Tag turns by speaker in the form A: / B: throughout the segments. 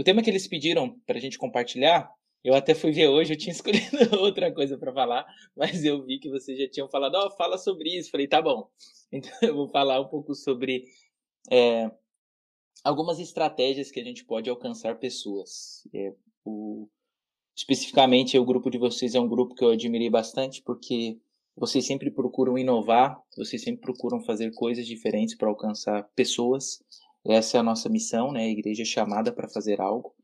A: O tema que eles pediram para a gente compartilhar, eu até fui ver hoje, eu tinha escolhido outra coisa para falar, mas eu vi que vocês já tinham falado, ó, oh, fala sobre isso. Falei, tá bom. Então eu vou falar um pouco sobre é, algumas estratégias que a gente pode alcançar pessoas. É, o, especificamente, o grupo de vocês é um grupo que eu admirei bastante, porque vocês sempre procuram inovar, vocês sempre procuram fazer coisas diferentes para alcançar pessoas. Essa é a nossa missão, né? A igreja é chamada para fazer algo.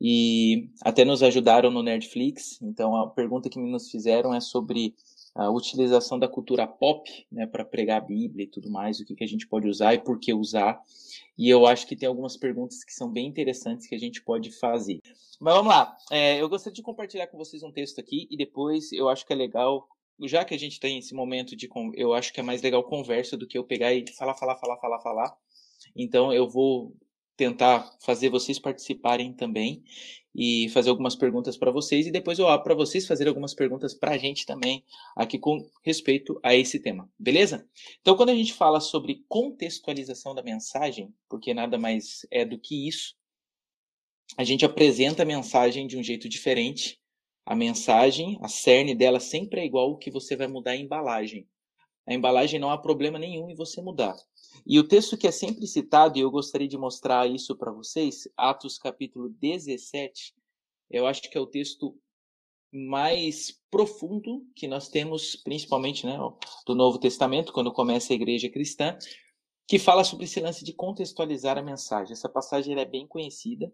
A: E até nos ajudaram no Nerdflix. Então a pergunta que nos fizeram é sobre a utilização da cultura pop, né, para pregar a Bíblia e tudo mais, o que, que a gente pode usar e por que usar. E eu acho que tem algumas perguntas que são bem interessantes que a gente pode fazer. Mas vamos lá. É, eu gostaria de compartilhar com vocês um texto aqui e depois eu acho que é legal, já que a gente tem esse momento de, eu acho que é mais legal conversa do que eu pegar e falar, falar, falar, falar, falar. Então eu vou tentar fazer vocês participarem também e fazer algumas perguntas para vocês e depois eu abro para vocês fazer algumas perguntas para a gente também aqui com respeito a esse tema, beleza? Então quando a gente fala sobre contextualização da mensagem, porque nada mais é do que isso, a gente apresenta a mensagem de um jeito diferente. A mensagem, a cerne dela sempre é igual, o que você vai mudar a embalagem. A embalagem não há problema nenhum em você mudar. E o texto que é sempre citado, e eu gostaria de mostrar isso para vocês, Atos capítulo 17, eu acho que é o texto mais profundo que nós temos, principalmente né, do Novo Testamento, quando começa a igreja cristã, que fala sobre esse lance de contextualizar a mensagem. Essa passagem é bem conhecida,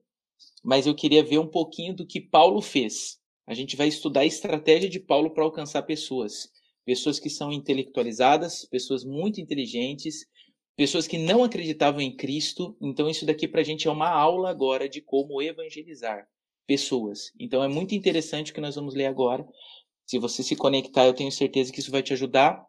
A: mas eu queria ver um pouquinho do que Paulo fez. A gente vai estudar a estratégia de Paulo para alcançar pessoas. Pessoas que são intelectualizadas, pessoas muito inteligentes, pessoas que não acreditavam em Cristo. Então, isso daqui para a gente é uma aula agora de como evangelizar pessoas. Então, é muito interessante o que nós vamos ler agora. Se você se conectar, eu tenho certeza que isso vai te ajudar.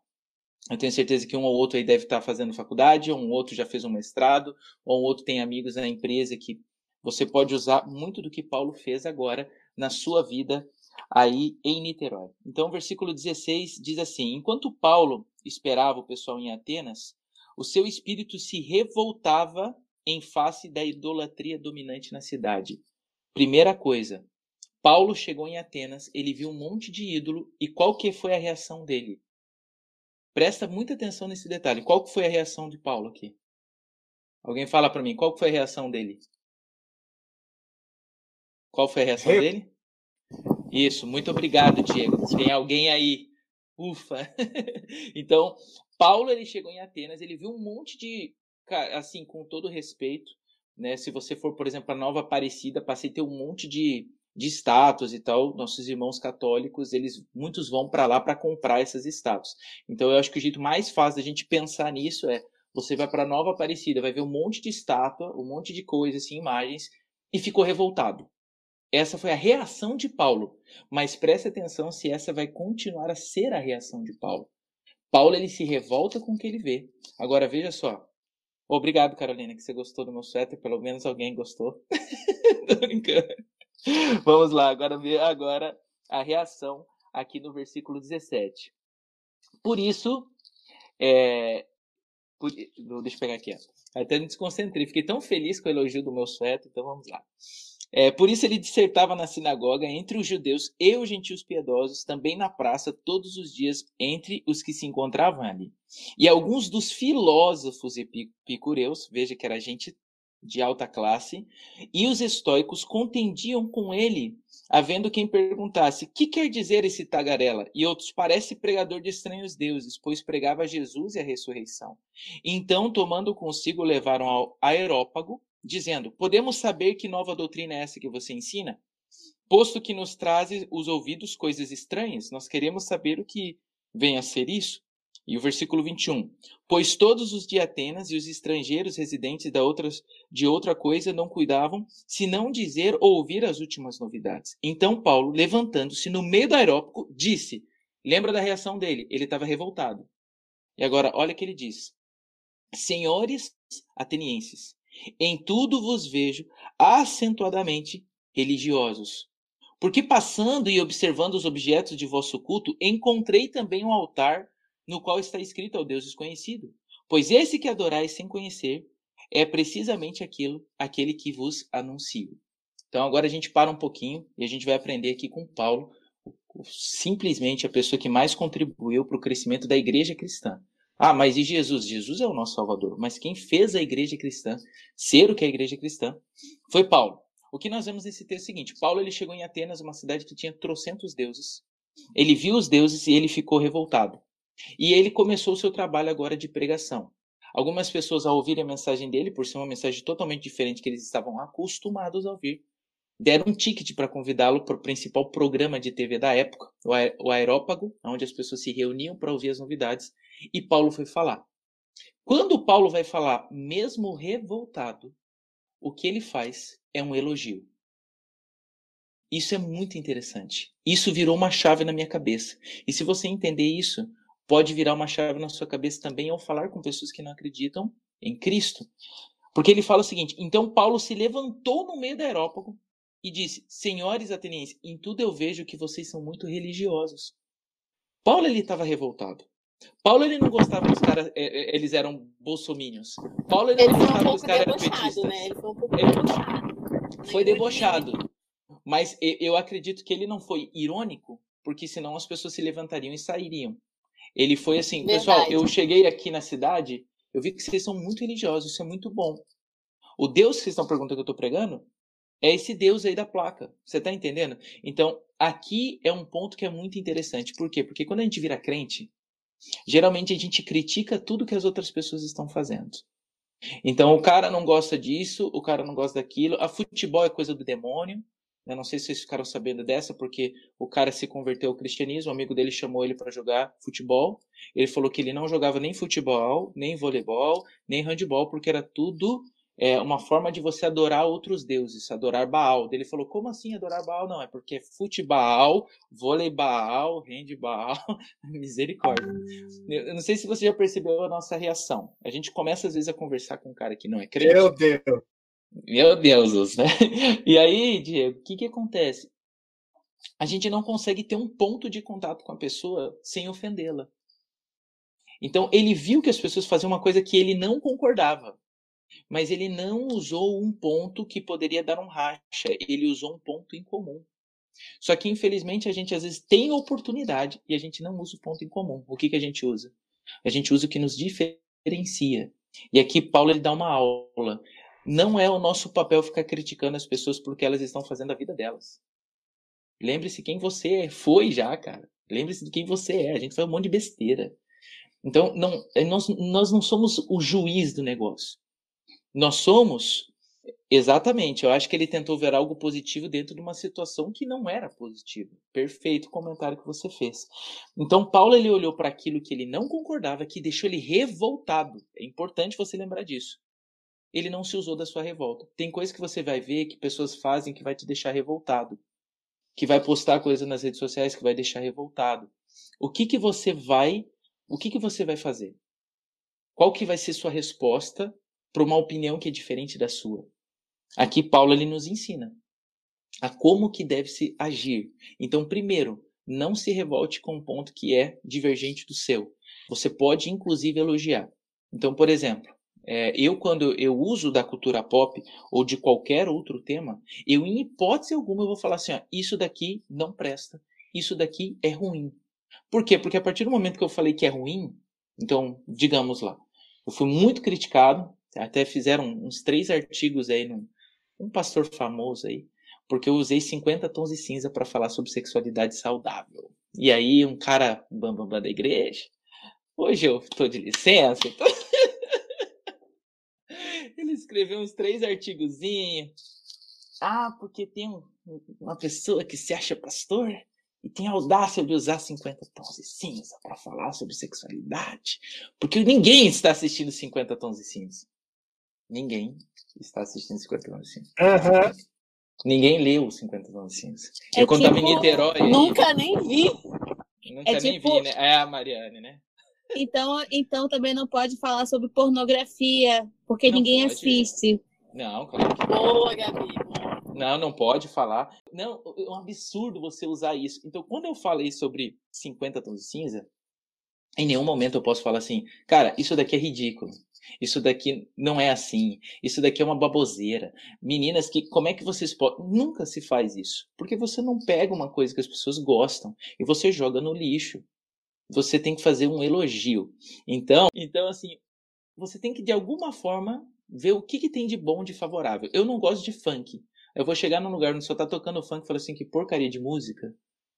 A: Eu tenho certeza que um ou outro aí deve estar fazendo faculdade, ou um outro já fez um mestrado, ou um outro tem amigos na empresa que você pode usar muito do que Paulo fez agora na sua vida aí em Niterói. Então, o versículo 16 diz assim: Enquanto Paulo esperava o pessoal em Atenas, o seu espírito se revoltava em face da idolatria dominante na cidade. Primeira coisa, Paulo chegou em Atenas, ele viu um monte de ídolo e qual que foi a reação dele? Presta muita atenção nesse detalhe. Qual que foi a reação de Paulo aqui? Alguém fala para mim, qual que foi a reação dele? Qual foi a reação dele? Isso, muito obrigado, Diego. Tem alguém aí. Ufa. então, Paulo ele chegou em Atenas, ele viu um monte de, assim, com todo respeito, né? Se você for, por exemplo, a Nova Aparecida, passei a ter um monte de, de estátuas e tal. Nossos irmãos católicos, eles muitos vão para lá para comprar essas estátuas. Então, eu acho que o jeito mais fácil da gente pensar nisso é você vai para Nova Aparecida, vai ver um monte de estátua, um monte de coisas, assim, imagens, e ficou revoltado. Essa foi a reação de Paulo. Mas preste atenção se essa vai continuar a ser a reação de Paulo. Paulo ele se revolta com o que ele vê. Agora veja só. Obrigado, Carolina, que você gostou do meu suéter. Pelo menos alguém gostou. Tô brincando. Vamos lá, agora ver agora a reação aqui no versículo 17. Por isso, é, por, deixa eu pegar aqui. Ó. Até me desconcentrei. Fiquei tão feliz com o elogio do meu suéter, então vamos lá. É, por isso ele dissertava na sinagoga entre os judeus e os gentios piedosos, também na praça, todos os dias, entre os que se encontravam ali. E alguns dos filósofos epicureus, veja que era gente de alta classe, e os estoicos contendiam com ele, havendo quem perguntasse: que quer dizer esse tagarela? E outros: parece pregador de estranhos deuses, pois pregava Jesus e a ressurreição. Então, tomando consigo, levaram ao aerópago dizendo: Podemos saber que nova doutrina é essa que você ensina? Posto que nos traz os ouvidos coisas estranhas, nós queremos saber o que vem a ser isso. E o versículo 21. Pois todos os de Atenas e os estrangeiros residentes da outras, de outra coisa não cuidavam, senão dizer ou ouvir as últimas novidades. Então Paulo, levantando-se no meio do aerópago, disse: Lembra da reação dele? Ele estava revoltado. E agora, olha o que ele diz: Senhores atenienses, em tudo vos vejo acentuadamente religiosos. Porque passando e observando os objetos de vosso culto, encontrei também um altar no qual está escrito ao Deus desconhecido. Pois esse que adorais sem conhecer é precisamente aquilo, aquele que vos anuncio. Então agora a gente para um pouquinho e a gente vai aprender aqui com Paulo, simplesmente a pessoa que mais contribuiu para o crescimento da igreja cristã. Ah, mas e Jesus? Jesus é o nosso Salvador. Mas quem fez a igreja cristã ser o que é a igreja cristã foi Paulo. O que nós vemos nesse texto é o seguinte: Paulo ele chegou em Atenas, uma cidade que tinha trocentos deuses. Ele viu os deuses e ele ficou revoltado. E ele começou o seu trabalho agora de pregação. Algumas pessoas, ao ouvirem a mensagem dele, por ser uma mensagem totalmente diferente que eles estavam acostumados a ouvir, deram um ticket para convidá-lo para o principal programa de TV da época, o Aerópago, onde as pessoas se reuniam para ouvir as novidades, e Paulo foi falar. Quando Paulo vai falar, mesmo revoltado, o que ele faz é um elogio. Isso é muito interessante. Isso virou uma chave na minha cabeça. E se você entender isso, pode virar uma chave na sua cabeça também ao falar com pessoas que não acreditam em Cristo. Porque ele fala o seguinte: então Paulo se levantou no meio da Aerópago e disse: Senhores atenienses, em tudo eu vejo que vocês são muito religiosos. Paulo ele estava revoltado. Paulo ele não gostava que os caras é, eles eram bolsominions. Paulo ele, ele não gostava um que os caras eram petistas. Né? Ele foi um pouco ele debochado. Foi debochado. Mas eu acredito que ele não foi irônico, porque senão as pessoas se levantariam e sairiam. Ele foi assim, Verdade. pessoal, eu cheguei aqui na cidade, eu vi que vocês são muito religiosos, isso é muito bom. O Deus que vocês estão perguntando que eu estou pregando é esse Deus aí da placa. Você está entendendo? Então, aqui é um ponto que é muito interessante. Por quê? Porque quando a gente vira crente, geralmente a gente critica tudo que as outras pessoas estão fazendo. Então, o cara não gosta disso, o cara não gosta daquilo. A futebol é coisa do demônio. Eu não sei se vocês ficaram sabendo dessa, porque o cara se converteu ao cristianismo, um amigo dele chamou ele para jogar futebol. Ele falou que ele não jogava nem futebol, nem voleibol, nem handebol, porque era tudo é, uma forma de você adorar outros deuses, adorar Baal. Ele falou: como assim adorar Baal? Não, é porque é futebol, voleibol, handball, misericórdia. Eu não sei se você já percebeu a nossa reação. A gente começa às vezes a conversar com um cara que não é crente.
B: Meu Deus!
A: Meu Deus, né? E aí, Diego, o que, que acontece? A gente não consegue ter um ponto de contato com a pessoa sem ofendê-la. Então, ele viu que as pessoas faziam uma coisa que ele não concordava, mas ele não usou um ponto que poderia dar um racha, ele usou um ponto em comum. Só que, infelizmente, a gente às vezes tem oportunidade e a gente não usa o ponto em comum. O que, que a gente usa? A gente usa o que nos diferencia. E aqui Paulo ele dá uma aula. Não é o nosso papel ficar criticando as pessoas porque elas estão fazendo a vida delas. Lembre-se quem você é. foi já, cara. Lembre-se de quem você é. A gente faz um monte de besteira. Então, não, nós, nós não somos o juiz do negócio. Nós somos, exatamente, eu acho que ele tentou ver algo positivo dentro de uma situação que não era positiva. Perfeito comentário que você fez. Então, Paulo ele olhou para aquilo que ele não concordava, que deixou ele revoltado. É importante você lembrar disso ele não se usou da sua revolta. Tem coisas que você vai ver que pessoas fazem que vai te deixar revoltado. Que vai postar coisa nas redes sociais que vai deixar revoltado. O que que você vai, o que que você vai fazer? Qual que vai ser sua resposta para uma opinião que é diferente da sua? Aqui Paulo ele nos ensina a como que deve se agir. Então, primeiro, não se revolte com um ponto que é divergente do seu. Você pode inclusive elogiar. Então, por exemplo, é, eu, quando eu uso da cultura pop ou de qualquer outro tema, eu, em hipótese alguma, eu vou falar assim: ó, isso daqui não presta, isso daqui é ruim. Por quê? Porque a partir do momento que eu falei que é ruim, então, digamos lá, eu fui muito criticado, até fizeram uns três artigos aí num um pastor famoso aí, porque eu usei 50 tons de cinza para falar sobre sexualidade saudável. E aí, um cara bambambam bam, bam da igreja, hoje eu tô de licença, então... Ele escreveu uns três artigozinhos. Ah, porque tem um, uma pessoa que se acha pastor e tem a audácia de usar 50 tons de cinza para falar sobre sexualidade. Porque ninguém está assistindo 50 tons de cinza. Ninguém está assistindo 50 tons de cinza. Uhum. Ninguém leu 50 tons de cinza. É eu, quando tipo, estava em Niterói.
C: Nunca aí, nem vi.
A: Nunca é nem tipo... vi, né? É a Mariane, né?
C: Então, então também não pode falar sobre pornografia, porque não ninguém pode. assiste.
A: Não, claro que
C: não. Boa, Gabi.
A: Não, não pode falar. Não, é um absurdo você usar isso. Então, quando eu falei sobre 50 tons de cinza, em nenhum momento eu posso falar assim, cara, isso daqui é ridículo. Isso daqui não é assim. Isso daqui é uma baboseira. Meninas que, como é que vocês podem. Nunca se faz isso. Porque você não pega uma coisa que as pessoas gostam e você joga no lixo você tem que fazer um elogio. Então, então assim, você tem que de alguma forma ver o que, que tem de bom, de favorável. Eu não gosto de funk. Eu vou chegar num lugar onde só tá tocando funk e falar assim, que porcaria de música.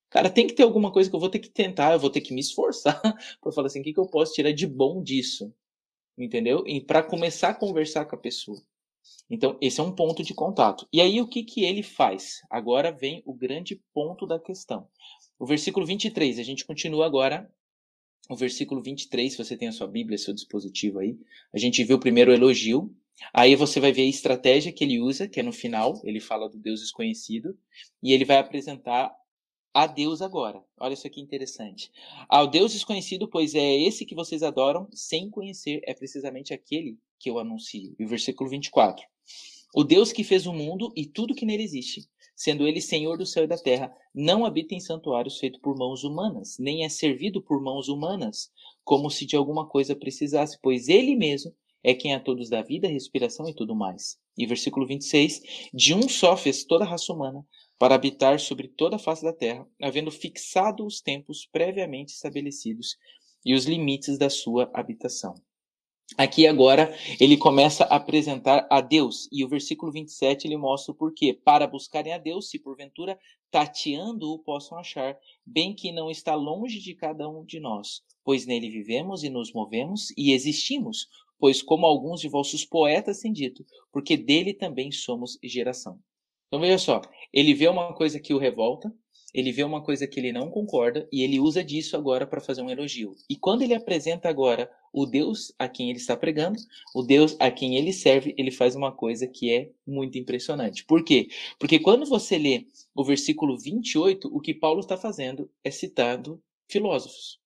A: Cara, tem que ter alguma coisa que eu vou ter que tentar, eu vou ter que me esforçar para falar assim, o que, que eu posso tirar de bom disso? Entendeu? E para começar a conversar com a pessoa. Então, esse é um ponto de contato. E aí, o que, que ele faz? Agora vem o grande ponto da questão. O versículo 23, a gente continua agora o versículo 23, se você tem a sua Bíblia, seu dispositivo aí, a gente o primeiro elogio, aí você vai ver a estratégia que ele usa, que é no final, ele fala do Deus desconhecido, e ele vai apresentar a Deus agora. Olha isso aqui interessante. Ao Deus desconhecido, pois é esse que vocês adoram sem conhecer, é precisamente aquele que eu anuncio. E o versículo 24. O Deus que fez o mundo e tudo que nele existe, sendo ele Senhor do céu e da terra, não habita em santuários feitos por mãos humanas, nem é servido por mãos humanas, como se de alguma coisa precisasse, pois ele mesmo é quem a todos dá vida, respiração e tudo mais. E versículo 26, de um só fez toda a raça humana, para habitar sobre toda a face da terra, havendo fixado os tempos previamente estabelecidos e os limites da sua habitação. Aqui agora ele começa a apresentar a Deus, e o versículo 27 ele mostra o porquê. Para buscarem a Deus, se porventura tateando-o possam achar, bem que não está longe de cada um de nós, pois nele vivemos e nos movemos e existimos, pois como alguns de vossos poetas têm dito, porque dele também somos geração. Então veja só, ele vê uma coisa que o revolta, ele vê uma coisa que ele não concorda e ele usa disso agora para fazer um elogio. E quando ele apresenta agora o Deus a quem ele está pregando, o Deus a quem ele serve, ele faz uma coisa que é muito impressionante. Por quê? Porque quando você lê o versículo 28, o que Paulo está fazendo é citando filósofos.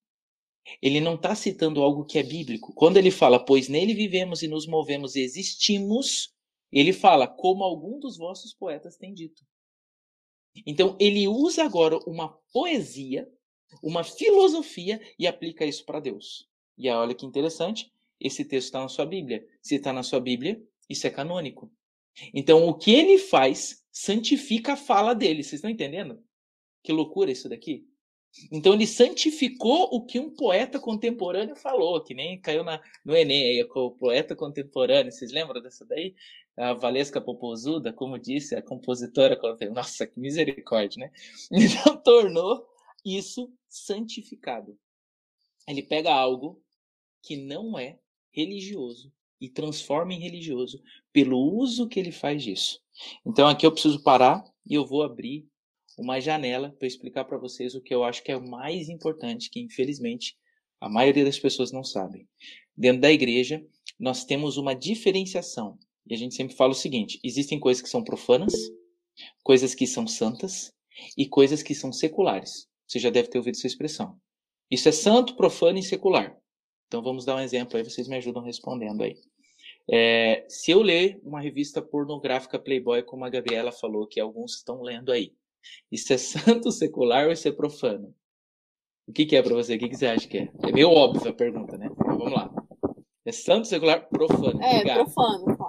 A: Ele não está citando algo que é bíblico. Quando ele fala, pois nele vivemos e nos movemos e existimos, ele fala, como algum dos vossos poetas tem dito. Então, ele usa agora uma poesia, uma filosofia e aplica isso para Deus. E olha que interessante, esse texto está na sua Bíblia. Se está na sua Bíblia, isso é canônico. Então, o que ele faz santifica a fala dele. Vocês estão entendendo? Que loucura isso daqui? Então ele santificou o que um poeta contemporâneo falou, que nem caiu na, no Enem, aí, o poeta contemporâneo, vocês lembram dessa daí? A Valesca Popozuda, como disse, a compositora. Nossa, que misericórdia, né? Então tornou isso santificado. Ele pega algo que não é religioso e transforma em religioso pelo uso que ele faz disso. Então aqui eu preciso parar e eu vou abrir uma janela para explicar para vocês o que eu acho que é o mais importante, que infelizmente a maioria das pessoas não sabem. Dentro da igreja, nós temos uma diferenciação. E a gente sempre fala o seguinte: existem coisas que são profanas, coisas que são santas e coisas que são seculares. Você já deve ter ouvido essa expressão. Isso é santo, profano e secular. Então vamos dar um exemplo aí, vocês me ajudam respondendo aí. É, se eu ler uma revista pornográfica Playboy, como a Gabriela falou, que alguns estão lendo aí, isso é santo, secular ou isso é profano? O que, que é para você? O que, que você acha que é? É meio óbvio a pergunta, né? Então vamos lá. É santo, secular, profano.
C: É, Obrigado. profano.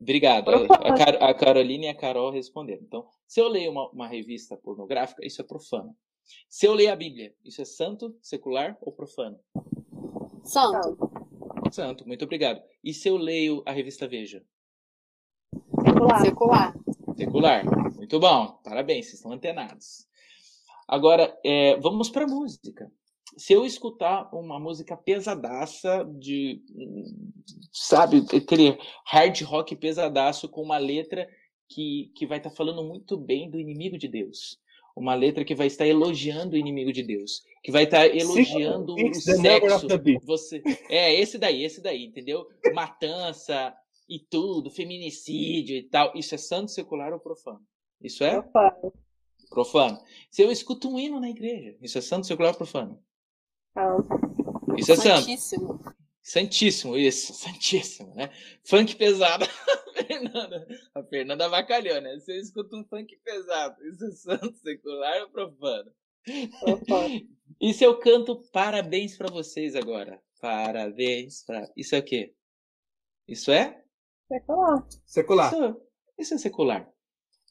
A: Obrigado. A, Car a Carolina e a Carol responderam. Então, se eu leio uma, uma revista pornográfica, isso é profano. Se eu leio a Bíblia, isso é santo, secular ou profano?
C: Santo.
A: Santo, muito obrigado. E se eu leio a revista Veja?
C: Secular. Secular.
A: Secular. Muito bom, parabéns, vocês estão antenados. Agora, é, vamos para música. Se eu escutar uma música pesadaça de, sabe, aquele hard rock pesadaço com uma letra que, que vai estar tá falando muito bem do inimigo de Deus, uma letra que vai estar elogiando o inimigo de Deus, que vai estar elogiando o sexo. Você, é esse daí, esse daí, entendeu? Matança e tudo, feminicídio e tal. Isso é santo, secular ou profano? Isso é profano. Profano. Se eu escuto um hino na igreja, isso é santo, secular ou profano? Não. Isso é Santíssimo. santo. Santíssimo, isso, santíssimo, né? Funk pesado. Fernanda, a Fernanda avacalhou, né? Você escuta um funk pesado, isso é santo, secular ou profano? E se eu canto parabéns para vocês agora? Parabéns pra... Isso é o quê? Isso é?
C: Secular.
B: Secular.
A: Isso, isso é secular.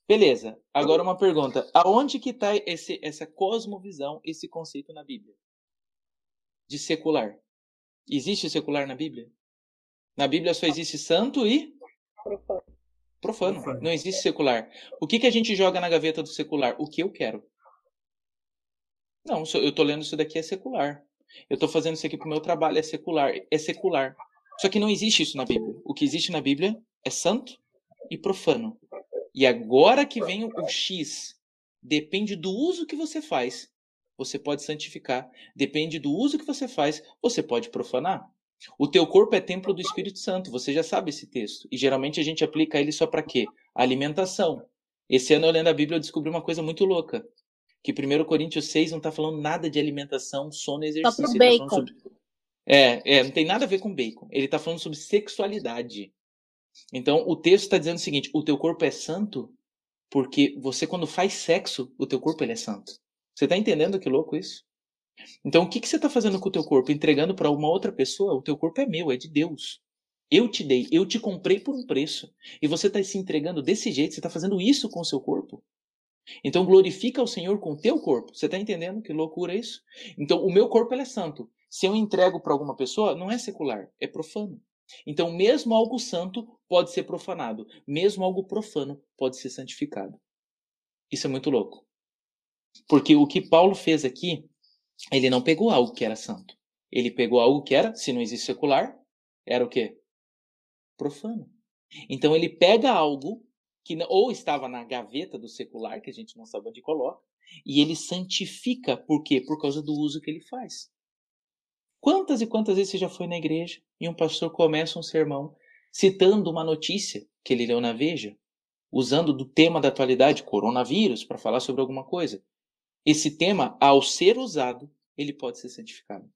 A: Beleza. Agora uma pergunta. Aonde que está essa cosmovisão, esse conceito na Bíblia? De secular. Existe secular na Bíblia? Na Bíblia só existe santo e profano. Profano. Não existe secular. O que, que a gente joga na gaveta do secular? O que eu quero. Não, eu estou lendo isso daqui é secular. Eu estou fazendo isso aqui para o meu trabalho, é secular. É secular. Só que não existe isso na Bíblia. O que existe na Bíblia é santo e profano. E agora que vem o X, depende do uso que você faz você pode santificar. Depende do uso que você faz, você pode profanar. O teu corpo é templo do Espírito Santo, você já sabe esse texto. E geralmente a gente aplica ele só para quê? Alimentação. Esse ano eu lendo a Bíblia eu descobri uma coisa muito louca. Que 1 Coríntios 6 não está falando nada de alimentação, sono e exercício. Só
C: pro bacon. Tá sobre...
A: É, é, não tem nada a ver com bacon. Ele está falando sobre sexualidade. Então o texto está dizendo o seguinte: o teu corpo é santo porque você quando faz sexo, o teu corpo ele é santo. Você está entendendo que louco isso? Então, o que, que você está fazendo com o teu corpo? Entregando para uma outra pessoa? O teu corpo é meu, é de Deus. Eu te dei, eu te comprei por um preço. E você está se entregando desse jeito, você está fazendo isso com o seu corpo. Então, glorifica o Senhor com o teu corpo. Você está entendendo que loucura é isso? Então, o meu corpo é santo. Se eu entrego para alguma pessoa, não é secular, é profano. Então, mesmo algo santo pode ser profanado, mesmo algo profano pode ser santificado. Isso é muito louco. Porque o que Paulo fez aqui, ele não pegou algo que era santo. Ele pegou algo que era, se não existe secular, era o quê? Profano. Então ele pega algo que ou estava na gaveta do secular, que a gente não sabe onde coloca, e ele santifica. Por quê? Por causa do uso que ele faz. Quantas e quantas vezes você já foi na igreja e um pastor começa um sermão citando uma notícia que ele leu na Veja, usando do tema da atualidade, coronavírus, para falar sobre alguma coisa esse tema, ao ser usado, ele pode ser santificado.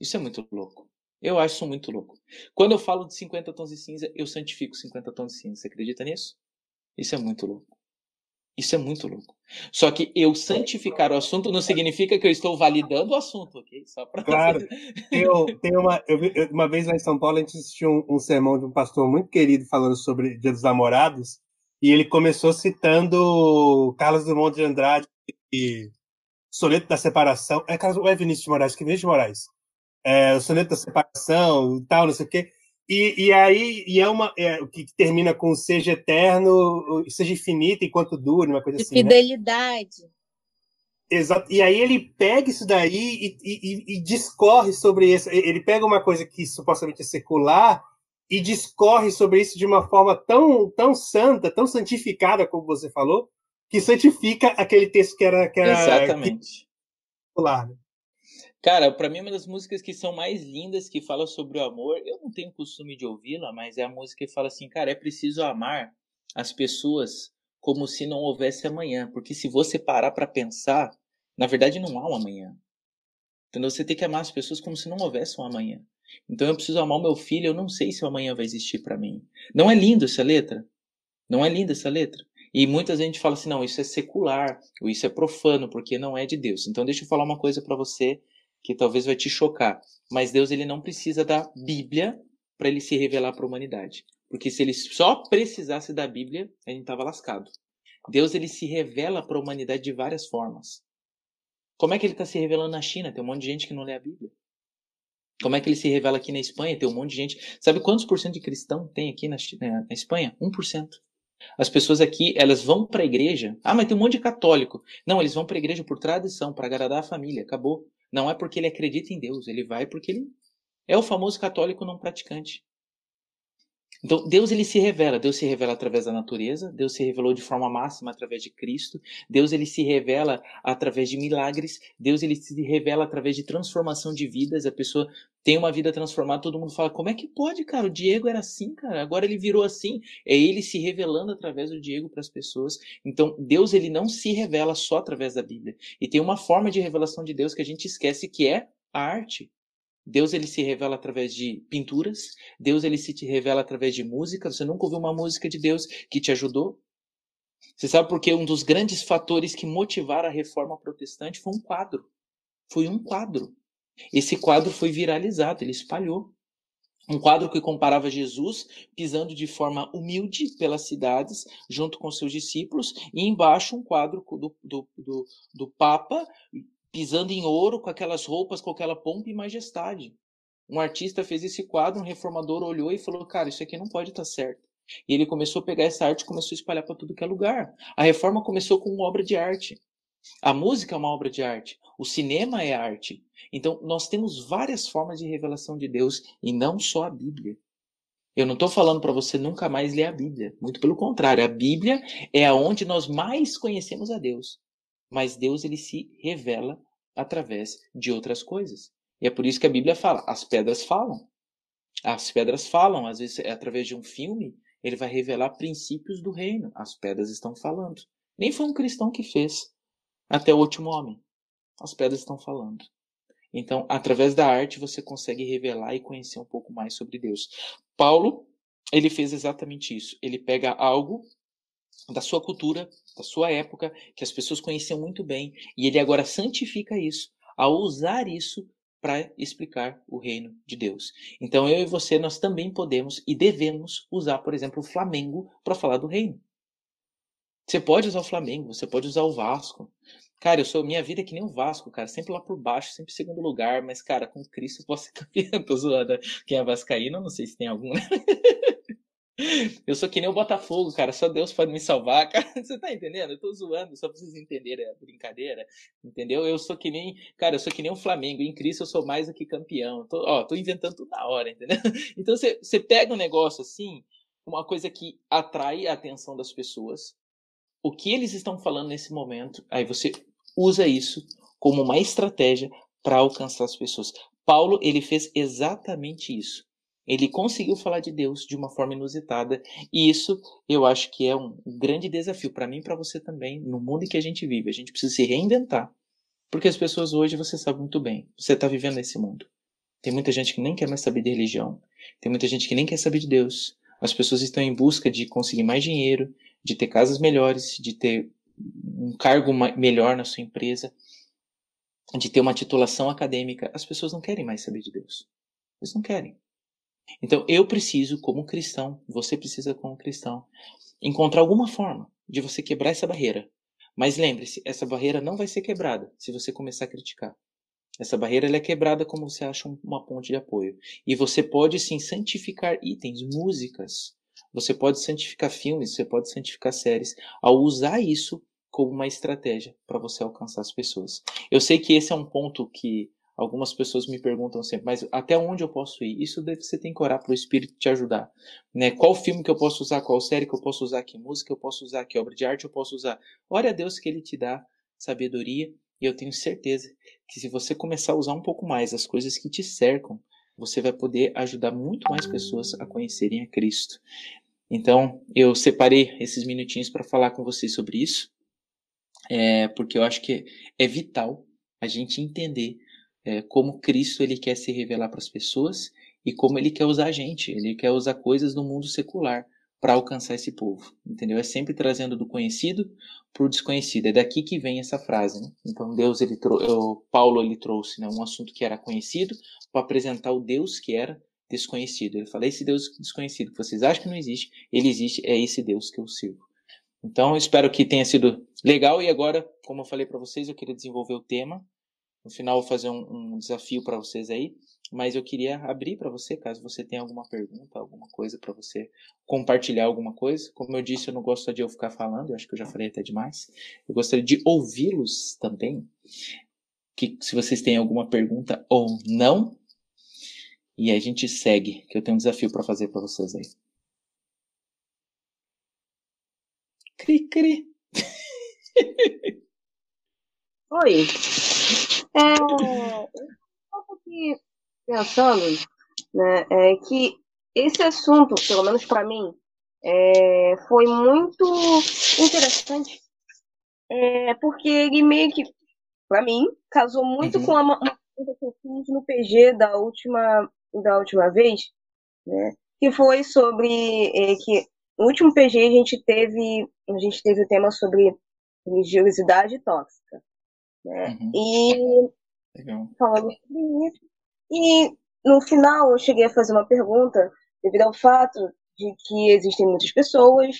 A: Isso é muito louco. Eu acho isso muito louco. Quando eu falo de 50 tons de cinza, eu santifico 50 tons de cinza. Você acredita nisso? Isso é muito louco. Isso é muito louco. Só que eu santificar o assunto não significa que eu estou validando o assunto, ok?
B: Só pra... Claro. Eu, tem uma, eu, uma vez lá em São Paulo, a gente assistiu um, um sermão de um pastor muito querido falando sobre Dia dos Namorados, e ele começou citando Carlos Drummond de Andrade, e soneto da separação. É, caso, é Vinícius de Moraes, que Vinícius de Moraes. É, o soneto da separação e tal, não sei o quê. E, e aí, e é uma é, que termina com seja eterno, seja infinito enquanto dure, uma coisa de assim.
C: Né? Fidelidade.
B: Né? Exato. E aí ele pega isso daí e, e, e, discorre sobre isso. Ele pega uma coisa que supostamente é secular e discorre sobre isso de uma forma tão, tão santa, tão santificada, como você falou, que santifica aquele texto que era. Que era
A: Exatamente.
B: Que...
A: Cara, para mim, uma das músicas que são mais lindas, que fala sobre o amor, eu não tenho costume de ouvi-la, mas é a música que fala assim, cara, é preciso amar as pessoas como se não houvesse amanhã. Porque se você parar para pensar, na verdade não há um amanhã. Entendeu? Você tem que amar as pessoas como se não houvesse um amanhã. Então eu preciso amar o meu filho, eu não sei se o amanhã vai existir para mim. Não é lindo essa letra? Não é linda essa letra? E muita gente fala assim, não, isso é secular, ou isso é profano, porque não é de Deus. Então deixa eu falar uma coisa para você que talvez vai te chocar. Mas Deus ele não precisa da Bíblia para ele se revelar para a humanidade. Porque se ele só precisasse da Bíblia, a gente estava lascado. Deus ele se revela para a humanidade de várias formas. Como é que ele está se revelando na China? Tem um monte de gente que não lê a Bíblia. Como é que ele se revela aqui na Espanha? Tem um monte de gente. Sabe quantos por cento de cristão tem aqui na, na Espanha? 1%. As pessoas aqui, elas vão para a igreja. Ah, mas tem um monte de católico. Não, eles vão para a igreja por tradição, para agradar a família. Acabou. Não é porque ele acredita em Deus. Ele vai porque ele é o famoso católico não praticante. Então, Deus ele se revela, Deus se revela através da natureza, Deus se revelou de forma máxima através de Cristo, Deus ele se revela através de milagres, Deus ele se revela através de transformação de vidas, a pessoa tem uma vida transformada, todo mundo fala, como é que pode, cara? O Diego era assim, cara, agora ele virou assim. É ele se revelando através do Diego para as pessoas. Então, Deus ele não se revela só através da Bíblia. E tem uma forma de revelação de Deus que a gente esquece que é a arte. Deus ele se revela através de pinturas, Deus ele se revela através de música. Você nunca ouviu uma música de Deus que te ajudou? Você sabe porque um dos grandes fatores que motivaram a reforma protestante foi um quadro. Foi um quadro. Esse quadro foi viralizado, ele espalhou. Um quadro que comparava Jesus pisando de forma humilde pelas cidades, junto com seus discípulos, e embaixo um quadro do, do, do, do Papa pisando em ouro, com aquelas roupas, com aquela pompa e majestade. Um artista fez esse quadro, um reformador olhou e falou: Cara, isso aqui não pode estar tá certo. E ele começou a pegar essa arte e começou a espalhar para tudo que é lugar. A reforma começou com uma obra de arte. A música é uma obra de arte. O cinema é arte. Então, nós temos várias formas de revelação de Deus e não só a Bíblia. Eu não estou falando para você nunca mais ler a Bíblia. Muito pelo contrário, a Bíblia é aonde nós mais conhecemos a Deus mas Deus ele se revela através de outras coisas. E é por isso que a Bíblia fala: as pedras falam. As pedras falam, às vezes é através de um filme, ele vai revelar princípios do reino. As pedras estão falando. Nem foi um cristão que fez, até o último homem. As pedras estão falando. Então, através da arte, você consegue revelar e conhecer um pouco mais sobre Deus. Paulo, ele fez exatamente isso. Ele pega algo da sua cultura, da sua época, que as pessoas conheciam muito bem, e ele agora santifica isso ao usar isso para explicar o reino de Deus. Então eu e você nós também podemos e devemos usar, por exemplo, o Flamengo para falar do reino. Você pode usar o Flamengo, você pode usar o Vasco. Cara, eu sou minha vida é que nem o Vasco, cara, sempre lá por baixo, sempre segundo lugar, mas cara, com Cristo eu posso ser campeão. Tô zoando. Quem é vascaíno, não sei se tem algum, né? Eu sou que nem o Botafogo, cara. Só Deus pode me salvar. Cara, você tá entendendo? Eu tô zoando, só pra vocês entenderem a brincadeira. Entendeu? Eu sou que nem. Cara, eu sou que nem o Flamengo. Em Cristo eu sou mais do que campeão. Tô, ó, tô inventando tudo na hora, entendeu? Então você, você pega um negócio assim, uma coisa que atrai a atenção das pessoas. O que eles estão falando nesse momento, aí você usa isso como uma estratégia para alcançar as pessoas. Paulo, ele fez exatamente isso. Ele conseguiu falar de Deus de uma forma inusitada, e isso eu acho que é um grande desafio para mim e para você também, no mundo em que a gente vive. A gente precisa se reinventar. Porque as pessoas hoje, você sabe muito bem, você está vivendo nesse mundo. Tem muita gente que nem quer mais saber de religião, tem muita gente que nem quer saber de Deus. As pessoas estão em busca de conseguir mais dinheiro, de ter casas melhores, de ter um cargo melhor na sua empresa, de ter uma titulação acadêmica. As pessoas não querem mais saber de Deus. Eles não querem. Então eu preciso, como cristão, você precisa, como cristão, encontrar alguma forma de você quebrar essa barreira. Mas lembre-se, essa barreira não vai ser quebrada se você começar a criticar. Essa barreira é quebrada como você acha uma ponte de apoio. E você pode sim santificar itens, músicas. Você pode santificar filmes, você pode santificar séries, ao usar isso como uma estratégia para você alcançar as pessoas. Eu sei que esse é um ponto que Algumas pessoas me perguntam sempre, mas até onde eu posso ir? Isso deve, você tem que orar para o Espírito te ajudar. Né? Qual filme que eu posso usar? Qual série que eu posso usar? Que música eu posso usar? Que obra de arte eu posso usar? Ore a Deus que Ele te dá sabedoria e eu tenho certeza que se você começar a usar um pouco mais as coisas que te cercam, você vai poder ajudar muito mais pessoas a conhecerem a Cristo. Então, eu separei esses minutinhos para falar com vocês sobre isso, é, porque eu acho que é vital a gente entender é, como Cristo ele quer se revelar para as pessoas e como ele quer usar a gente. Ele quer usar coisas do mundo secular para alcançar esse povo, entendeu? É sempre trazendo do conhecido para o desconhecido. É daqui que vem essa frase, né? Então Deus ele trou Paulo ele trouxe, né, um assunto que era conhecido para apresentar o Deus que era desconhecido. Ele fala esse Deus desconhecido que vocês acham que não existe, ele existe, é esse Deus que eu sirvo. Então espero que tenha sido legal e agora, como eu falei para vocês, eu queria desenvolver o tema no final vou fazer um, um desafio para vocês aí, mas eu queria abrir para você, caso você tenha alguma pergunta, alguma coisa para você compartilhar alguma coisa. Como eu disse, eu não gosto de eu ficar falando, eu acho que eu já falei até demais. Eu gostaria de ouvi-los também. Que se vocês têm alguma pergunta ou não, e a gente segue, que eu tenho um desafio para fazer para vocês aí. Cri cri.
D: Oi. É, eu aqui pensando né, é que esse assunto, pelo menos para mim, é, foi muito interessante, é, porque ele meio que, para mim, casou muito uhum. com a, uma pergunta que eu fiz no PG da última, da última vez, né, que foi sobre é, que no último PG a gente teve a gente teve o tema sobre religiosidade tóxica, né, uhum. e Legal. falando sobre isso e no final eu cheguei a fazer uma pergunta devido ao fato de que existem muitas pessoas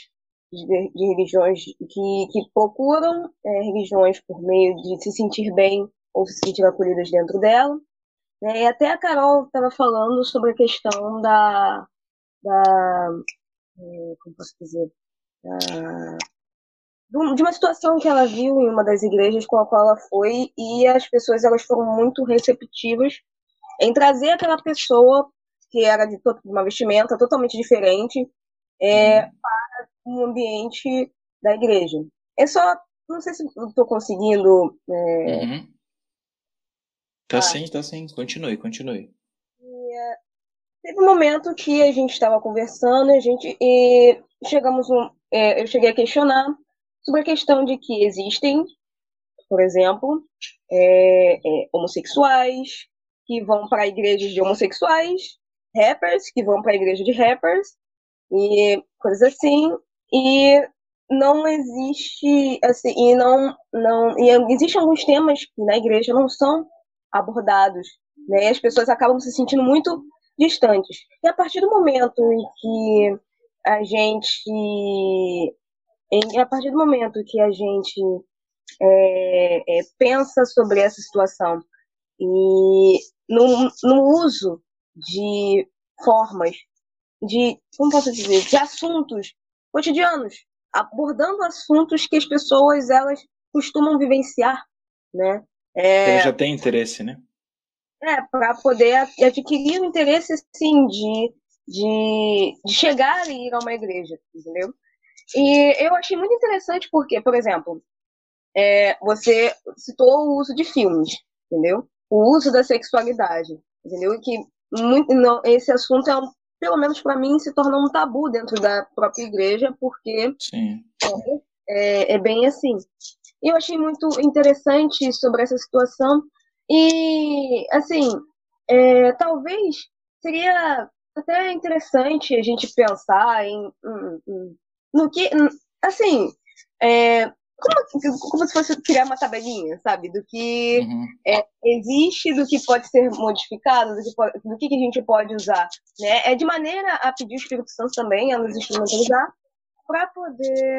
D: de, de religiões que, que procuram é, religiões por meio de se sentir bem ou se sentir acolhidas dentro dela. Né? E até a Carol estava falando sobre a questão da, da é, como posso dizer, da, de uma situação que ela viu em uma das igrejas com a qual ela foi e as pessoas elas foram muito receptivas em trazer aquela pessoa que era de, uma vestimenta totalmente diferente é, uhum. para um ambiente da igreja. É só, não sei se estou conseguindo. É...
A: Uhum. Tá ah. sim, tá sim. Continue, continue.
D: E, é, teve um momento que a gente estava conversando e a gente e chegamos um, é, eu cheguei a questionar sobre a questão de que existem, por exemplo, é, é homossexuais que vão para igrejas de homossexuais rappers que vão para a igreja de rappers e coisas assim. E não existe assim e não não e existem alguns temas que na igreja não são abordados, né? As pessoas acabam se sentindo muito distantes. E a partir do momento em que a gente em, a partir do momento que a gente é, é, pensa sobre essa situação e no, no uso de formas, de, como posso dizer, de assuntos cotidianos, abordando assuntos que as pessoas elas costumam vivenciar, né?
A: É, Ele já tem interesse, né?
D: É, para poder adquirir o interesse, sim, de, de, de chegar e ir a uma igreja, entendeu? E eu achei muito interessante porque, por exemplo, é, você citou o uso de filmes, entendeu? O uso da sexualidade, entendeu? Que muito, não, esse assunto é um, pelo menos para mim se torna um tabu dentro da própria igreja porque é, é, é, bem assim e eu achei muito interessante sobre essa situação e assim é, talvez seria até interessante a gente pensar em, em, em no que assim é, como, como se fosse criar uma tabelinha, sabe? Do que uhum. é, existe, do que pode ser modificado, do que, pode, do que, a gente pode usar. Né? É de maneira a pedir o Espírito Santo também a nos instrumentalizar para poder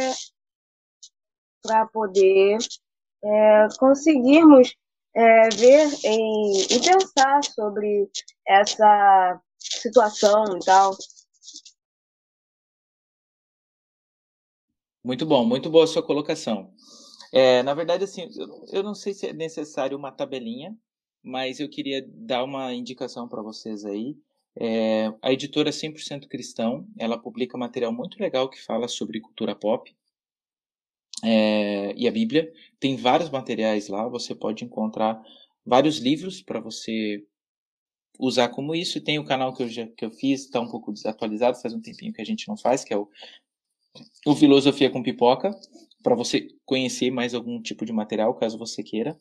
D: para poder é, conseguirmos é, ver e, e pensar sobre essa situação e tal.
A: Muito bom, muito boa a sua colocação. É, na verdade, assim, eu não sei se é necessário uma tabelinha, mas eu queria dar uma indicação para vocês aí. É, a editora 100% Cristão, ela publica material muito legal que fala sobre cultura pop é, e a Bíblia. Tem vários materiais lá, você pode encontrar vários livros para você usar como isso. Tem o canal que eu, já, que eu fiz, está um pouco desatualizado, faz um tempinho que a gente não faz, que é o o Filosofia com Pipoca, para você conhecer mais algum tipo de material, caso você queira.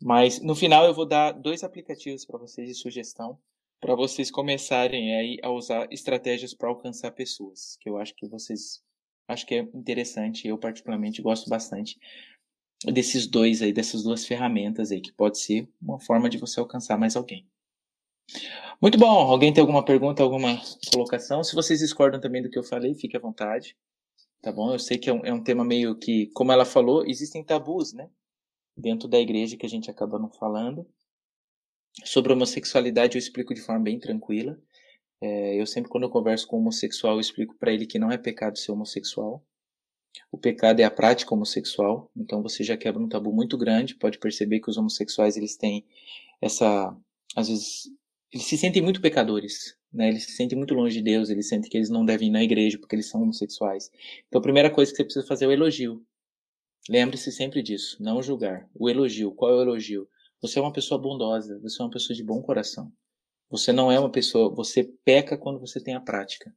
A: Mas no final eu vou dar dois aplicativos para vocês de sugestão, para vocês começarem aí a usar estratégias para alcançar pessoas, que eu acho que vocês acho que é interessante, eu particularmente gosto bastante desses dois aí, dessas duas ferramentas aí, que pode ser uma forma de você alcançar mais alguém. Muito bom. Alguém tem alguma pergunta, alguma colocação? Se vocês discordam também do que eu falei, fique à vontade tá bom? Eu sei que é um, é um tema meio que, como ela falou, existem tabus, né? Dentro da igreja que a gente acaba não falando. Sobre homossexualidade eu explico de forma bem tranquila. É, eu sempre, quando eu converso com um homossexual, eu explico para ele que não é pecado ser homossexual. O pecado é a prática homossexual. Então você já quebra um tabu muito grande. Pode perceber que os homossexuais eles têm essa, às vezes, eles se sentem muito pecadores, né? Eles se sentem muito longe de Deus, eles sentem que eles não devem ir na igreja porque eles são homossexuais. Então a primeira coisa que você precisa fazer é o elogio. Lembre-se sempre disso, não julgar. O elogio, qual é o elogio? Você é uma pessoa bondosa, você é uma pessoa de bom coração. Você não é uma pessoa, você peca quando você tem a prática.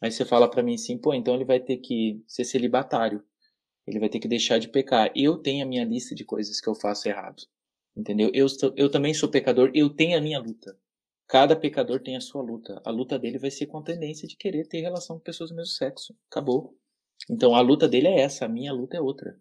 A: Aí você fala para mim assim, pô, então ele vai ter que ser celibatário. Ele vai ter que deixar de pecar. Eu tenho a minha lista de coisas que eu faço errado. Entendeu? Eu, eu também sou pecador, eu tenho a minha luta. Cada pecador tem a sua luta. A luta dele vai ser com a tendência de querer ter relação com pessoas do mesmo sexo. Acabou. Então a luta dele é essa, a minha luta é outra.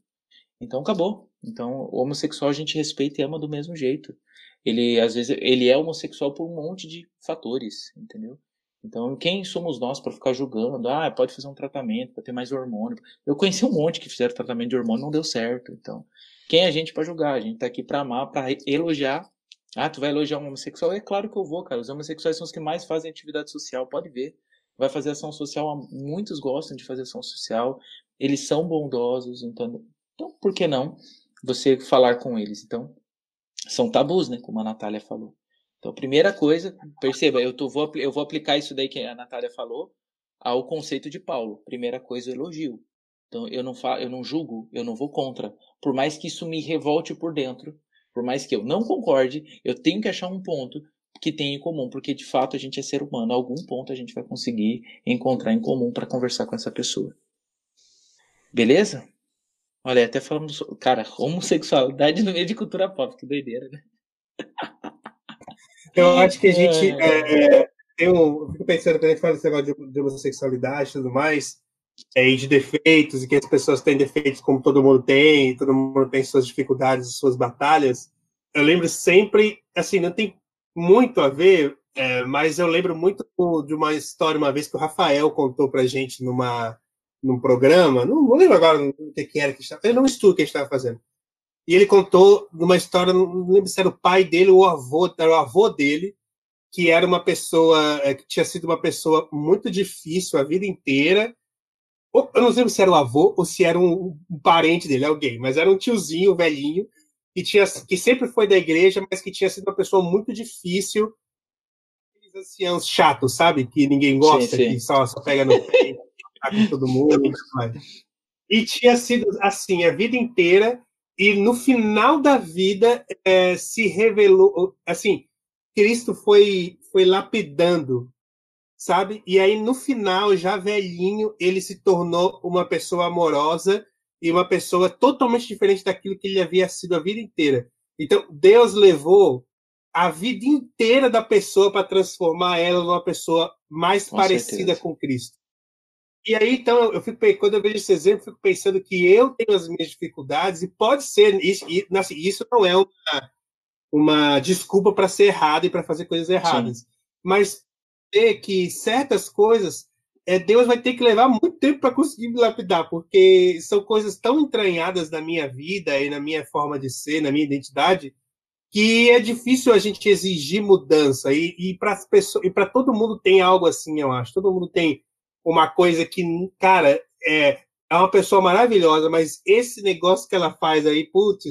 A: Então acabou. Então o homossexual a gente respeita e ama do mesmo jeito. Ele às vezes ele é homossexual por um monte de fatores, entendeu? Então, quem somos nós para ficar julgando? Ah, pode fazer um tratamento para ter mais hormônio. Eu conheci um monte que fizeram tratamento de hormônio não deu certo. Então, quem é a gente para julgar? A gente está aqui para amar, para elogiar. Ah, tu vai elogiar um homossexual? É claro que eu vou, cara. Os homossexuais são os que mais fazem atividade social, pode ver. Vai fazer ação social, muitos gostam de fazer ação social. Eles são bondosos, então, então por que não você falar com eles? Então, são tabus, né? Como a Natália falou. Então, primeira coisa, perceba, eu, tô, vou, eu vou aplicar isso daí que a Natália falou ao conceito de Paulo. Primeira coisa, elogio. Então, eu não, falo, eu não julgo, eu não vou contra. Por mais que isso me revolte por dentro, por mais que eu não concorde, eu tenho que achar um ponto que tem em comum, porque de fato a gente é ser humano. algum ponto a gente vai conseguir encontrar em comum para conversar com essa pessoa. Beleza? Olha, até falamos, cara, homossexualidade no meio de cultura pop, que doideira, né?
B: Eu acho que a gente é, é, tem um. Eu fico pensando, quando a gente fala desse negócio de, de homossexualidade e tudo mais, e de defeitos, e que as pessoas têm defeitos como todo mundo tem, todo mundo tem suas dificuldades, suas batalhas. Eu lembro sempre, assim, não tem muito a ver, é, mas eu lembro muito de uma história uma vez que o Rafael contou pra gente numa, num programa, não, não lembro agora o que era que estava, era um estudo que a gente estava fazendo. E ele contou uma história, não lembro se era o pai dele ou o avô, era o avô dele, que era uma pessoa, é, que tinha sido uma pessoa muito difícil a vida inteira. Eu não lembro se era o avô ou se era um, um parente dele, alguém, mas era um tiozinho, velhinho, que, tinha, que sempre foi da igreja, mas que tinha sido uma pessoa muito difícil. Aqueles anciãos chatos, sabe? Que ninguém gosta, sim, sim. que só, só pega no pé, com todo mundo. E tinha sido assim a vida inteira e no final da vida é, se revelou, assim, Cristo foi foi lapidando, sabe? E aí no final, já velhinho, ele se tornou uma pessoa amorosa e uma pessoa totalmente diferente daquilo que ele havia sido a vida inteira. Então Deus levou a vida inteira da pessoa para transformar ela numa pessoa mais com parecida certeza. com Cristo. E aí, então, eu fico, quando eu vejo esse exemplo, eu fico pensando que eu tenho as minhas dificuldades, e pode ser, isso, assim, isso não é uma, uma desculpa para ser errado e para fazer coisas erradas. Sim. Mas que certas coisas, é, Deus vai ter que levar muito tempo para conseguir me lapidar, porque são coisas tão entranhadas na minha vida e na minha forma de ser, na minha identidade, que é difícil a gente exigir mudança. E, e para todo mundo tem algo assim, eu acho. Todo mundo tem uma coisa que, cara, é, é uma pessoa maravilhosa, mas esse negócio que ela faz aí, putz,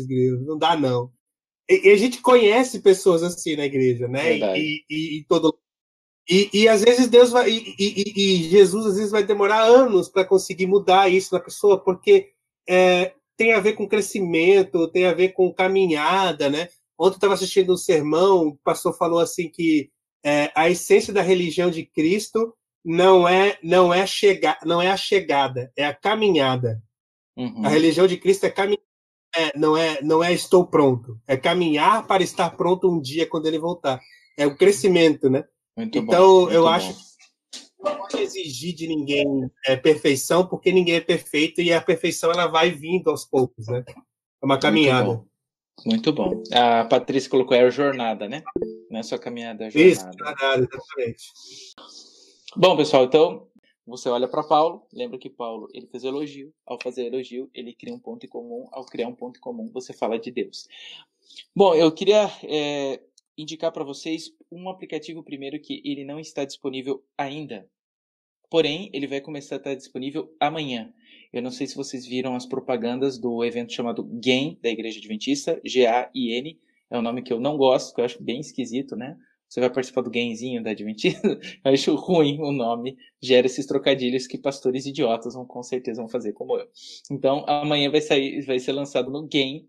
B: não dá não. E, e, a gente conhece pessoas assim na igreja, né? E, e, e, todo e, e às vezes Deus vai e, e, Jesus às vezes vai demorar anos para conseguir mudar isso na pessoa, porque é, tem a ver com crescimento, tem a ver com caminhada, né? Ontem eu estava assistindo um sermão, o pastor falou assim que é, a essência da religião de Cristo não é não é chegar não é a chegada é a caminhada uhum. a religião de Cristo é caminhar é, não é não é estou pronto é caminhar para estar pronto um dia quando ele voltar é o crescimento né muito então bom, eu bom. acho que não pode exigir de ninguém é, perfeição porque ninguém é perfeito e a perfeição ela vai vindo aos poucos né é uma caminhada
A: muito bom, muito bom. a Patrícia colocou é a jornada né não é só caminhada é jornada
B: isso jornada exatamente
A: Bom, pessoal, então você olha para Paulo, lembra que Paulo ele fez elogio. Ao fazer elogio, ele cria um ponto em comum. Ao criar um ponto em comum, você fala de Deus. Bom, eu queria é, indicar para vocês um aplicativo primeiro que ele não está disponível ainda. Porém, ele vai começar a estar disponível amanhã. Eu não sei se vocês viram as propagandas do evento chamado GAIN da Igreja Adventista, G-A-I-N. É um nome que eu não gosto, que eu acho bem esquisito, né? você vai participar do gamezinho da Adventista? Eu acho ruim o nome, gera esses trocadilhos que pastores idiotas vão com certeza vão fazer como eu. Então, amanhã vai sair, vai ser lançado no game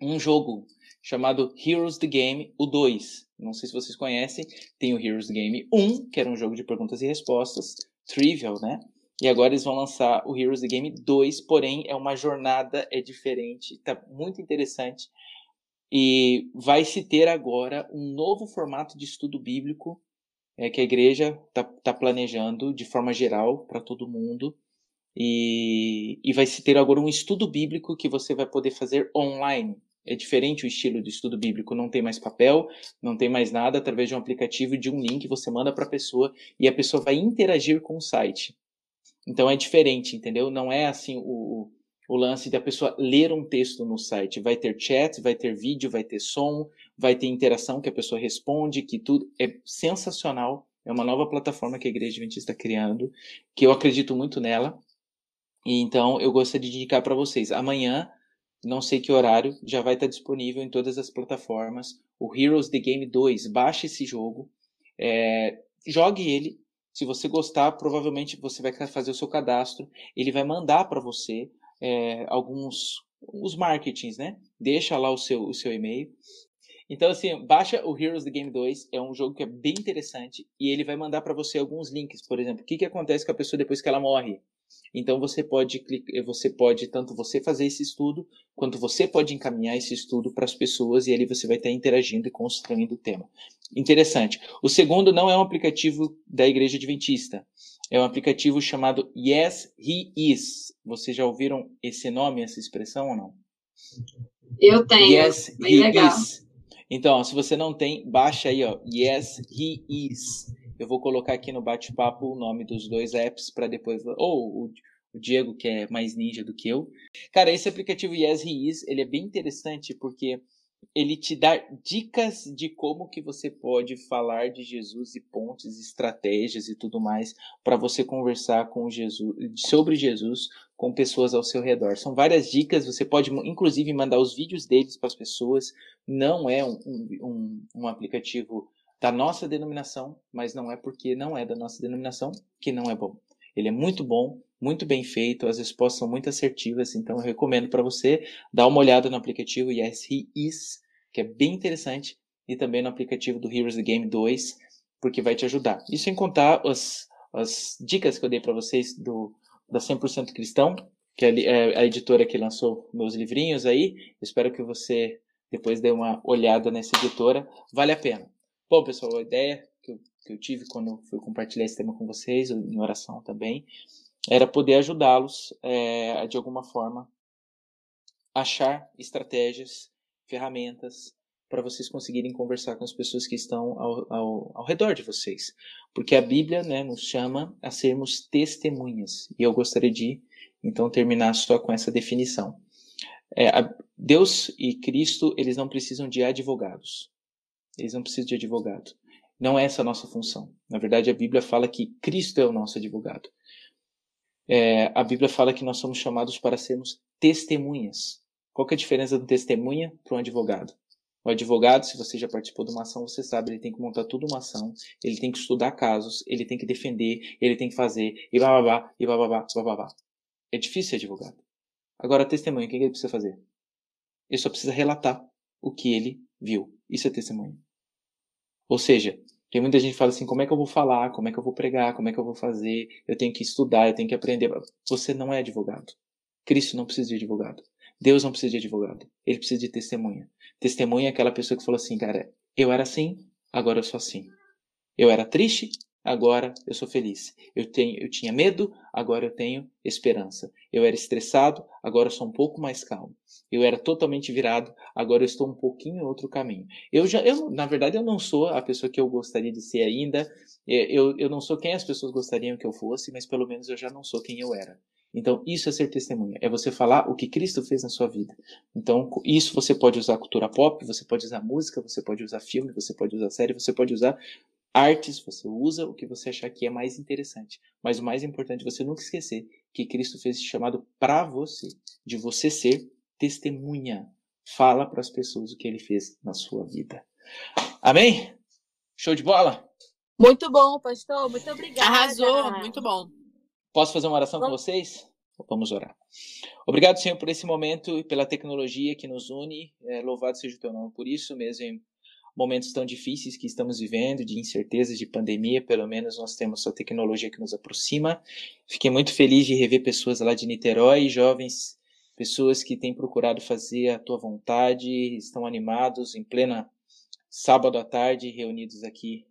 A: um jogo chamado Heroes the Game, o 2. Não sei se vocês conhecem, tem o Heroes the Game 1, que era um jogo de perguntas e respostas, trivial, né? E agora eles vão lançar o Heroes the Game 2, porém é uma jornada, é diferente, tá muito interessante. E vai se ter agora um novo formato de estudo bíblico é, que a igreja está tá planejando de forma geral para todo mundo. E, e vai se ter agora um estudo bíblico que você vai poder fazer online. É diferente o estilo de estudo bíblico, não tem mais papel, não tem mais nada, através de um aplicativo de um link você manda para a pessoa e a pessoa vai interagir com o site. Então é diferente, entendeu? Não é assim o, o lance da pessoa ler um texto no site. Vai ter chat, vai ter vídeo, vai ter som, vai ter interação que a pessoa responde, que tudo é sensacional. É uma nova plataforma que a Igreja Adventista está criando, que eu acredito muito nela. E então eu gostaria de indicar para vocês. Amanhã, não sei que horário, já vai estar disponível em todas as plataformas. O Heroes the Game 2. Baixe esse jogo. É, jogue ele. Se você gostar, provavelmente você vai fazer o seu cadastro. Ele vai mandar para você é, alguns os marketings, né? Deixa lá o seu, o seu e-mail. Então, assim, baixa o Heroes the Game 2, é um jogo que é bem interessante e ele vai mandar para você alguns links, por exemplo, o que, que acontece com a pessoa depois que ela morre. Então você pode você pode tanto você fazer esse estudo, quanto você pode encaminhar esse estudo para as pessoas e ali você vai estar interagindo e construindo o tema. Interessante. O segundo não é um aplicativo da Igreja Adventista é um aplicativo chamado Yes He Is. Vocês já ouviram esse nome, essa expressão ou não?
E: Eu tenho. Yes Bem He legal. Is.
A: Então, se você não tem, baixa aí, ó. Yes He Is. Eu vou colocar aqui no bate-papo o nome dos dois apps para depois. Ou o, o Diego, que é mais ninja do que eu. Cara, esse aplicativo Yes He Is, ele é bem interessante porque ele te dá dicas de como que você pode falar de Jesus e pontes, estratégias e tudo mais para você conversar com Jesus, sobre Jesus com pessoas ao seu redor. São várias dicas, você pode inclusive mandar os vídeos deles para as pessoas. Não é um, um, um aplicativo da nossa denominação, mas não é porque não é da nossa denominação que não é bom. Ele é muito bom, muito bem feito, as respostas são muito assertivas, então eu recomendo para você dar uma olhada no aplicativo Yes He Is, que é bem interessante, e também no aplicativo do Heroes the Game 2, porque vai te ajudar. Isso sem contar as, as dicas que eu dei para vocês do da 100% Cristão, que é, é a editora que lançou meus livrinhos aí. Espero que você depois dê uma olhada nessa editora, vale a pena. Bom, pessoal, a ideia que eu, que eu tive quando fui compartilhar esse tema com vocês, em oração também, era poder ajudá-los é, de alguma forma achar estratégias, ferramentas para vocês conseguirem conversar com as pessoas que estão ao, ao, ao redor de vocês. Porque a Bíblia né, nos chama a sermos testemunhas. E eu gostaria de, então, terminar só com essa definição. É, a, Deus e Cristo, eles não precisam de advogados. Eles não precisam de advogado. Não é essa a nossa função. Na verdade, a Bíblia fala que Cristo é o nosso advogado é, a Bíblia fala que nós somos chamados para sermos testemunhas. Qual é a diferença do testemunha para um advogado? O advogado, se você já participou de uma ação, você sabe, ele tem que montar toda uma ação, ele tem que estudar casos, ele tem que defender, ele tem que fazer, e bababá, e bababá, bababá. É difícil ser advogado. Agora, testemunha, o que ele precisa fazer? Ele só precisa relatar o que ele viu. Isso é testemunha. Ou seja, tem muita gente que fala assim: como é que eu vou falar? Como é que eu vou pregar? Como é que eu vou fazer? Eu tenho que estudar, eu tenho que aprender. Você não é advogado. Cristo não precisa de advogado. Deus não precisa de advogado. Ele precisa de testemunha. Testemunha é aquela pessoa que falou assim: cara, eu era assim, agora eu sou assim. Eu era triste, agora eu sou feliz. Eu, tenho, eu tinha medo, agora eu tenho esperança. Eu era estressado, agora eu sou um pouco mais calmo. Eu era totalmente virado, agora eu estou um pouquinho em outro caminho. Eu já, eu, na verdade, eu não sou a pessoa que eu gostaria de ser ainda. É, eu, eu não sou quem as pessoas gostariam que eu fosse, mas pelo menos eu já não sou quem eu era. Então, isso é ser testemunha, é você falar o que Cristo fez na sua vida. Então, isso você pode usar cultura pop, você pode usar música, você pode usar filme, você pode usar série, você pode usar artes, você usa o que você achar que é mais interessante. Mas o mais importante é você nunca esquecer que Cristo fez esse chamado para você, de você ser testemunha. Fala para as pessoas o que ele fez na sua vida. Amém? Show de bola?
C: Muito bom, pastor. Muito obrigada.
F: Arrasou, muito bom.
A: Posso fazer uma oração com vocês? Vamos orar. Obrigado, Senhor, por esse momento e pela tecnologia que nos une. É, louvado seja o teu nome por isso, mesmo em momentos tão difíceis que estamos vivendo, de incertezas, de pandemia, pelo menos nós temos a tecnologia que nos aproxima. Fiquei muito feliz de rever pessoas lá de Niterói, jovens, pessoas que têm procurado fazer a tua vontade, estão animados em plena sábado à tarde, reunidos aqui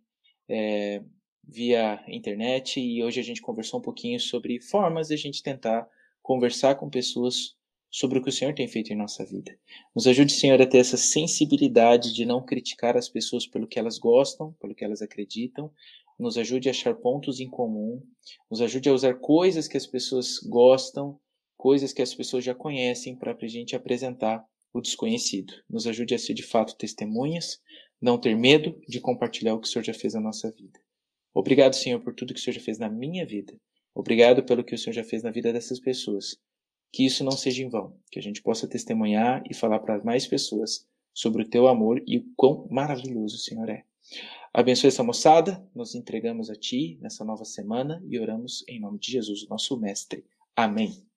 A: é, via internet e hoje a gente conversou um pouquinho sobre formas de a gente tentar conversar com pessoas sobre o que o Senhor tem feito em nossa vida. Nos ajude, Senhor, a ter essa sensibilidade de não criticar as pessoas pelo que elas gostam, pelo que elas acreditam. Nos ajude a achar pontos em comum. Nos ajude a usar coisas que as pessoas gostam, coisas que as pessoas já conhecem para a gente apresentar o desconhecido. Nos ajude a ser de fato testemunhas, não ter medo de compartilhar o que o Senhor já fez na nossa vida. Obrigado, Senhor, por tudo que o Senhor já fez na minha vida. Obrigado pelo que o Senhor já fez na vida dessas pessoas. Que isso não seja em vão, que a gente possa testemunhar e falar para mais pessoas sobre o teu amor e o quão maravilhoso o Senhor é. Abençoe essa moçada, nos entregamos a Ti nessa nova semana e oramos em nome de Jesus, nosso Mestre. Amém.